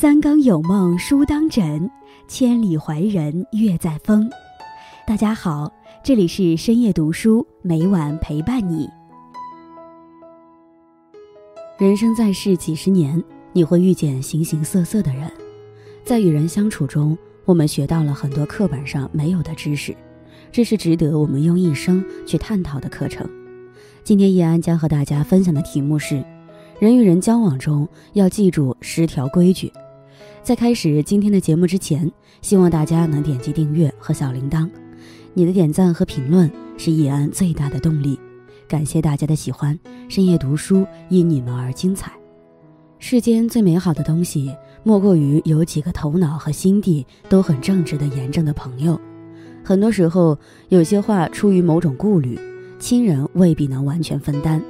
三更有梦书当枕，千里怀人月在风。大家好，这里是深夜读书，每晚陪伴你。人生在世几十年，你会遇见形形色色的人，在与人相处中，我们学到了很多课本上没有的知识，这是值得我们用一生去探讨的课程。今天叶安将和大家分享的题目是。人与人交往中要记住十条规矩。在开始今天的节目之前，希望大家能点击订阅和小铃铛。你的点赞和评论是易安最大的动力。感谢大家的喜欢，深夜读书因你们而精彩。世间最美好的东西，莫过于有几个头脑和心地都很正直的严正的朋友。很多时候，有些话出于某种顾虑，亲人未必能完全分担。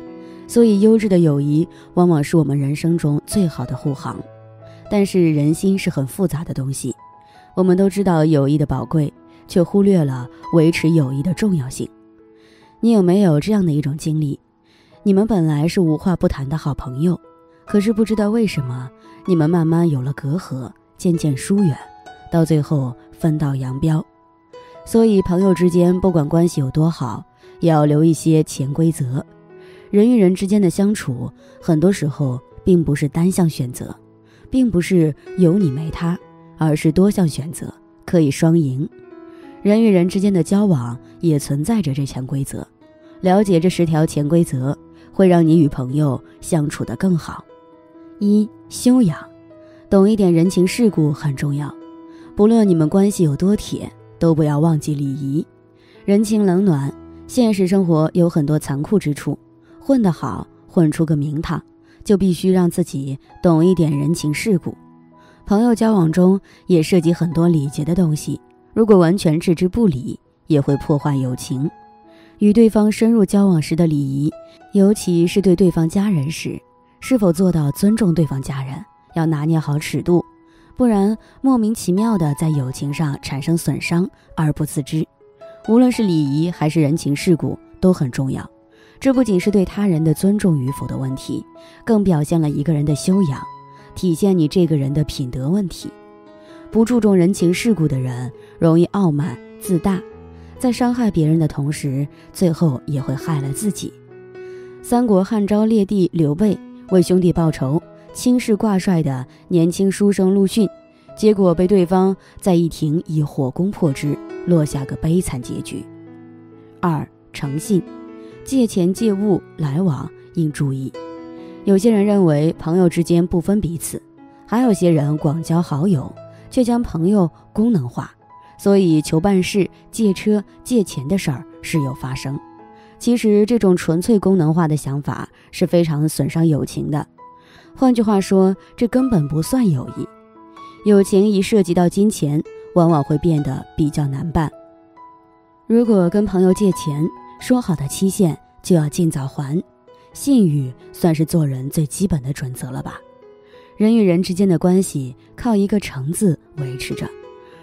所以，优质的友谊往往是我们人生中最好的护航。但是，人心是很复杂的东西。我们都知道友谊的宝贵，却忽略了维持友谊的重要性。你有没有这样的一种经历？你们本来是无话不谈的好朋友，可是不知道为什么，你们慢慢有了隔阂，渐渐疏远，到最后分道扬镳。所以，朋友之间不管关系有多好，也要留一些潜规则。人与人之间的相处，很多时候并不是单向选择，并不是有你没他，而是多项选择，可以双赢。人与人之间的交往也存在着这潜规则，了解这十条潜规则，会让你与朋友相处得更好。一修养，懂一点人情世故很重要。不论你们关系有多铁，都不要忘记礼仪。人情冷暖，现实生活有很多残酷之处。混得好，混出个名堂，就必须让自己懂一点人情世故。朋友交往中也涉及很多礼节的东西，如果完全置之不理，也会破坏友情。与对方深入交往时的礼仪，尤其是对对方家人时，是否做到尊重对方家人，要拿捏好尺度，不然莫名其妙的在友情上产生损伤而不自知。无论是礼仪还是人情世故，都很重要。这不仅是对他人的尊重与否的问题，更表现了一个人的修养，体现你这个人的品德问题。不注重人情世故的人，容易傲慢自大，在伤害别人的同时，最后也会害了自己。三国汉昭烈帝刘备为兄弟报仇，轻视挂帅的年轻书生陆逊，结果被对方在一庭以火攻破之，落下个悲惨结局。二诚信。借钱借物来往应注意，有些人认为朋友之间不分彼此，还有些人广交好友，却将朋友功能化，所以求办事、借车、借钱的事儿时有发生。其实这种纯粹功能化的想法是非常损伤友情的。换句话说，这根本不算友谊。友情一涉及到金钱，往往会变得比较难办。如果跟朋友借钱，说好的期限就要尽早还，信誉算是做人最基本的准则了吧？人与人之间的关系靠一个诚字维持着。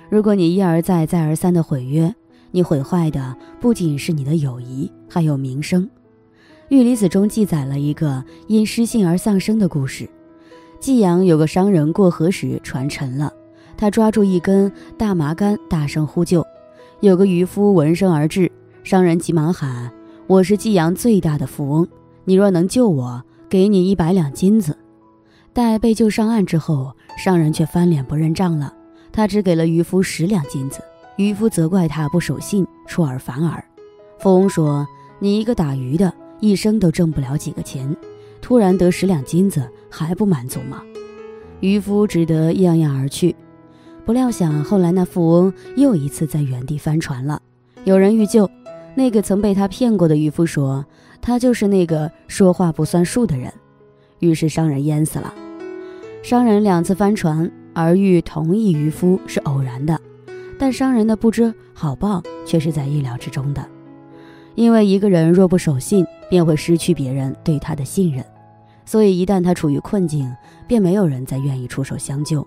如果你一而再、再而三的毁约，你毁坏的不仅是你的友谊，还有名声。《玉离子》中记载了一个因失信而丧生的故事：济阳有个商人过河时船沉了，他抓住一根大麻杆，大声呼救。有个渔夫闻声而至。商人急忙喊：“我是济阳最大的富翁，你若能救我，给你一百两金子。”待被救上岸之后，商人却翻脸不认账了，他只给了渔夫十两金子。渔夫责怪他不守信，出尔反尔。富翁说：“你一个打鱼的，一生都挣不了几个钱，突然得十两金子，还不满足吗？”渔夫只得怏怏而去。不料想，后来那富翁又一次在原地翻船了，有人欲救。那个曾被他骗过的渔夫说：“他就是那个说话不算数的人。”于是商人淹死了。商人两次翻船而遇同一渔夫是偶然的，但商人的不知好报却是在意料之中的。因为一个人若不守信，便会失去别人对他的信任，所以一旦他处于困境，便没有人再愿意出手相救。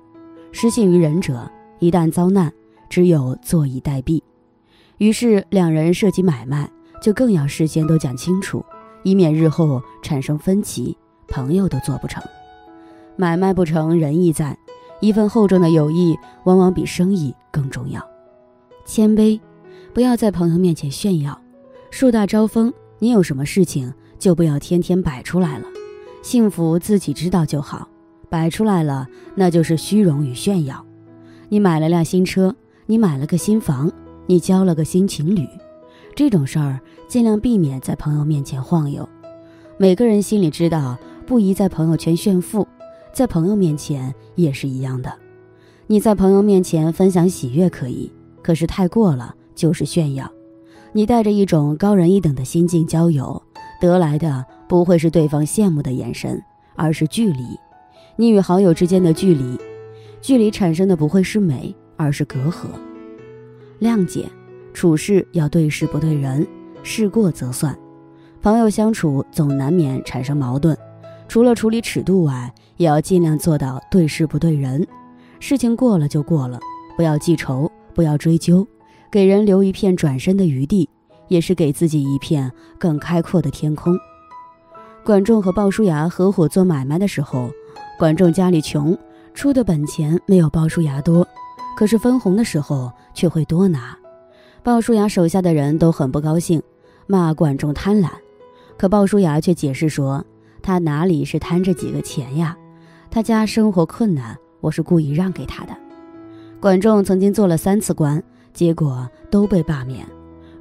失信于人者，一旦遭难，只有坐以待毙。于是两人涉及买卖，就更要事先都讲清楚，以免日后产生分歧，朋友都做不成。买卖不成仁义在，一份厚重的友谊往往比生意更重要。谦卑，不要在朋友面前炫耀。树大招风，你有什么事情就不要天天摆出来了。幸福自己知道就好，摆出来了那就是虚荣与炫耀。你买了辆新车，你买了个新房，你交了个新情侣，这种事儿尽量避免在朋友面前晃悠。每个人心里知道，不宜在朋友圈炫富，在朋友面前也是一样的。你在朋友面前分享喜悦可以，可是太过了就是炫耀。你带着一种高人一等的心境交友，得来的不会是对方羡慕的眼神，而是距离。你与好友之间的距离。距离产生的不会是美，而是隔阂。谅解，处事要对事不对人，事过则算。朋友相处总难免产生矛盾，除了处理尺度外，也要尽量做到对事不对人。事情过了就过了，不要记仇，不要追究，给人留一片转身的余地，也是给自己一片更开阔的天空。管仲和鲍叔牙合伙做买卖的时候，管仲家里穷。出的本钱没有鲍叔牙多，可是分红的时候却会多拿。鲍叔牙手下的人都很不高兴，骂管仲贪婪。可鲍叔牙却解释说，他哪里是贪这几个钱呀？他家生活困难，我是故意让给他的。管仲曾经做了三次官，结果都被罢免。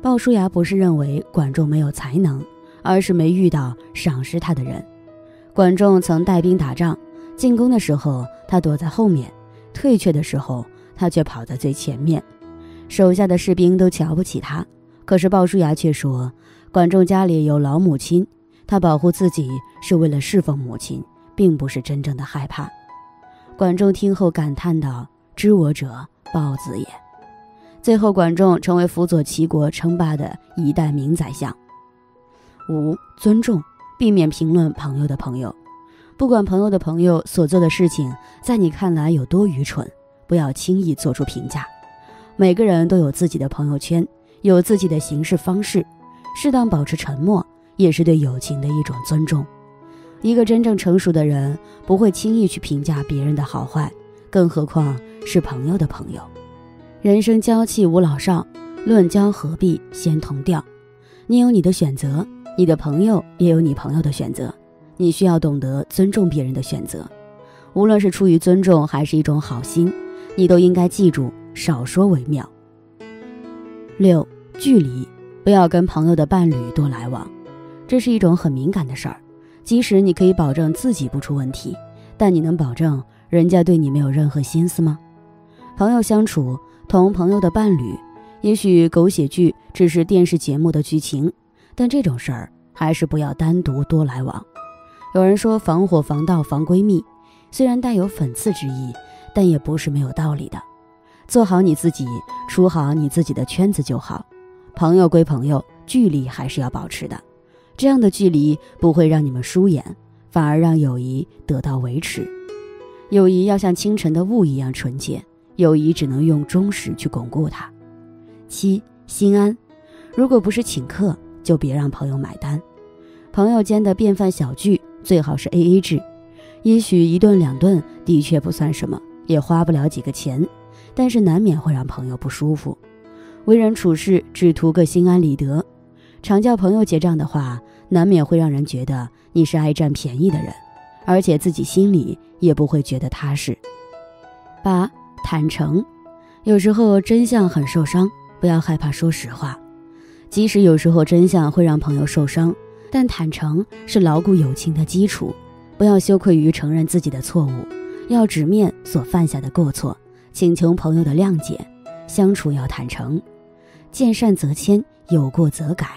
鲍叔牙不是认为管仲没有才能，而是没遇到赏识他的人。管仲曾带兵打仗。进攻的时候，他躲在后面；退却的时候，他却跑在最前面。手下的士兵都瞧不起他。可是鲍叔牙却说：“管仲家里有老母亲，他保护自己是为了侍奉母亲，并不是真正的害怕。”管仲听后感叹道：“知我者，豹子也。”最后，管仲成为辅佐齐国称霸的一代名宰相。五、尊重，避免评论朋友的朋友。不管朋友的朋友所做的事情在你看来有多愚蠢，不要轻易做出评价。每个人都有自己的朋友圈，有自己的行事方式，适当保持沉默也是对友情的一种尊重。一个真正成熟的人不会轻易去评价别人的好坏，更何况是朋友的朋友。人生交气无老少，论交何必先同调。你有你的选择，你的朋友也有你朋友的选择。你需要懂得尊重别人的选择，无论是出于尊重还是一种好心，你都应该记住少说为妙。六，距离，不要跟朋友的伴侣多来往，这是一种很敏感的事儿。即使你可以保证自己不出问题，但你能保证人家对你没有任何心思吗？朋友相处同朋友的伴侣，也许狗血剧只是电视节目的剧情，但这种事儿还是不要单独多来往。有人说防火防盗防闺蜜，虽然带有讽刺之意，但也不是没有道理的。做好你自己，处好你自己的圈子就好。朋友归朋友，距离还是要保持的。这样的距离不会让你们疏远，反而让友谊得到维持。友谊要像清晨的雾一样纯洁，友谊只能用忠实去巩固它。七心安，如果不是请客，就别让朋友买单。朋友间的便饭小聚。最好是 A A 制，也许一顿两顿的确不算什么，也花不了几个钱，但是难免会让朋友不舒服。为人处事只图个心安理得，常叫朋友结账的话，难免会让人觉得你是爱占便宜的人，而且自己心里也不会觉得踏实。八坦诚，有时候真相很受伤，不要害怕说实话，即使有时候真相会让朋友受伤。但坦诚是牢固友情的基础，不要羞愧于承认自己的错误，要直面所犯下的过错，请求朋友的谅解。相处要坦诚，见善则迁，有过则改，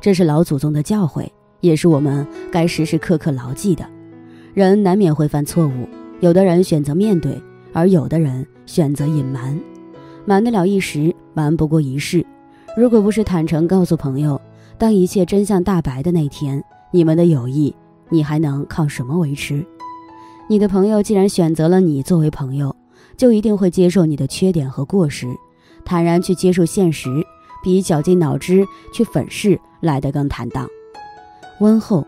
这是老祖宗的教诲，也是我们该时时刻刻牢记的。人难免会犯错误，有的人选择面对，而有的人选择隐瞒。瞒得了一时，瞒不过一世。如果不是坦诚告诉朋友。当一切真相大白的那天，你们的友谊，你还能靠什么维持？你的朋友既然选择了你作为朋友，就一定会接受你的缺点和过失，坦然去接受现实，比绞尽脑汁去粉饰来得更坦荡。温厚，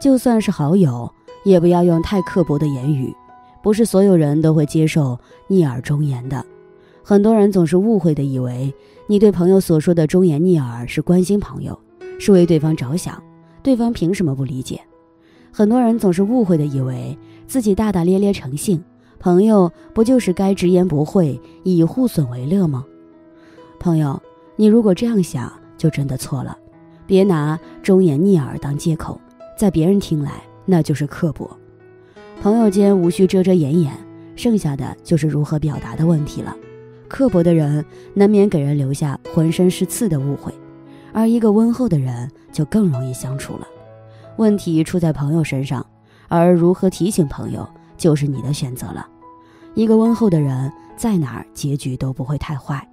就算是好友，也不要用太刻薄的言语，不是所有人都会接受逆耳忠言的。很多人总是误会的以为，你对朋友所说的忠言逆耳是关心朋友，是为对方着想，对方凭什么不理解？很多人总是误会的以为，自己大大咧咧成性，朋友不就是该直言不讳，以互损为乐吗？朋友，你如果这样想，就真的错了。别拿忠言逆耳当借口，在别人听来那就是刻薄。朋友间无需遮遮掩掩，剩下的就是如何表达的问题了。刻薄的人难免给人留下浑身是刺的误会，而一个温厚的人就更容易相处了。问题出在朋友身上，而如何提醒朋友就是你的选择了。一个温厚的人在哪儿结局都不会太坏。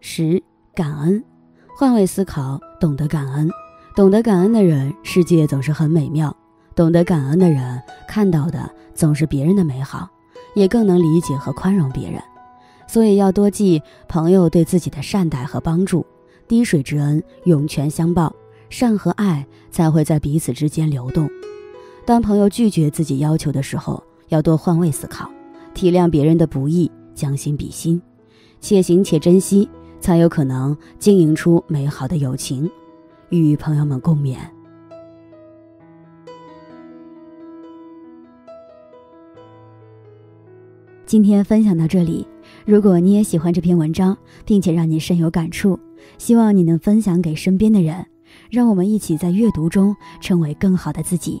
十感恩，换位思考，懂得感恩，懂得感恩的人，世界总是很美妙。懂得感恩的人看到的总是别人的美好，也更能理解和宽容别人。所以要多记朋友对自己的善待和帮助，滴水之恩涌泉相报，善和爱才会在彼此之间流动。当朋友拒绝自己要求的时候，要多换位思考，体谅别人的不易，将心比心，且行且珍惜，才有可能经营出美好的友情。与朋友们共勉。今天分享到这里。如果你也喜欢这篇文章，并且让你深有感触，希望你能分享给身边的人，让我们一起在阅读中成为更好的自己。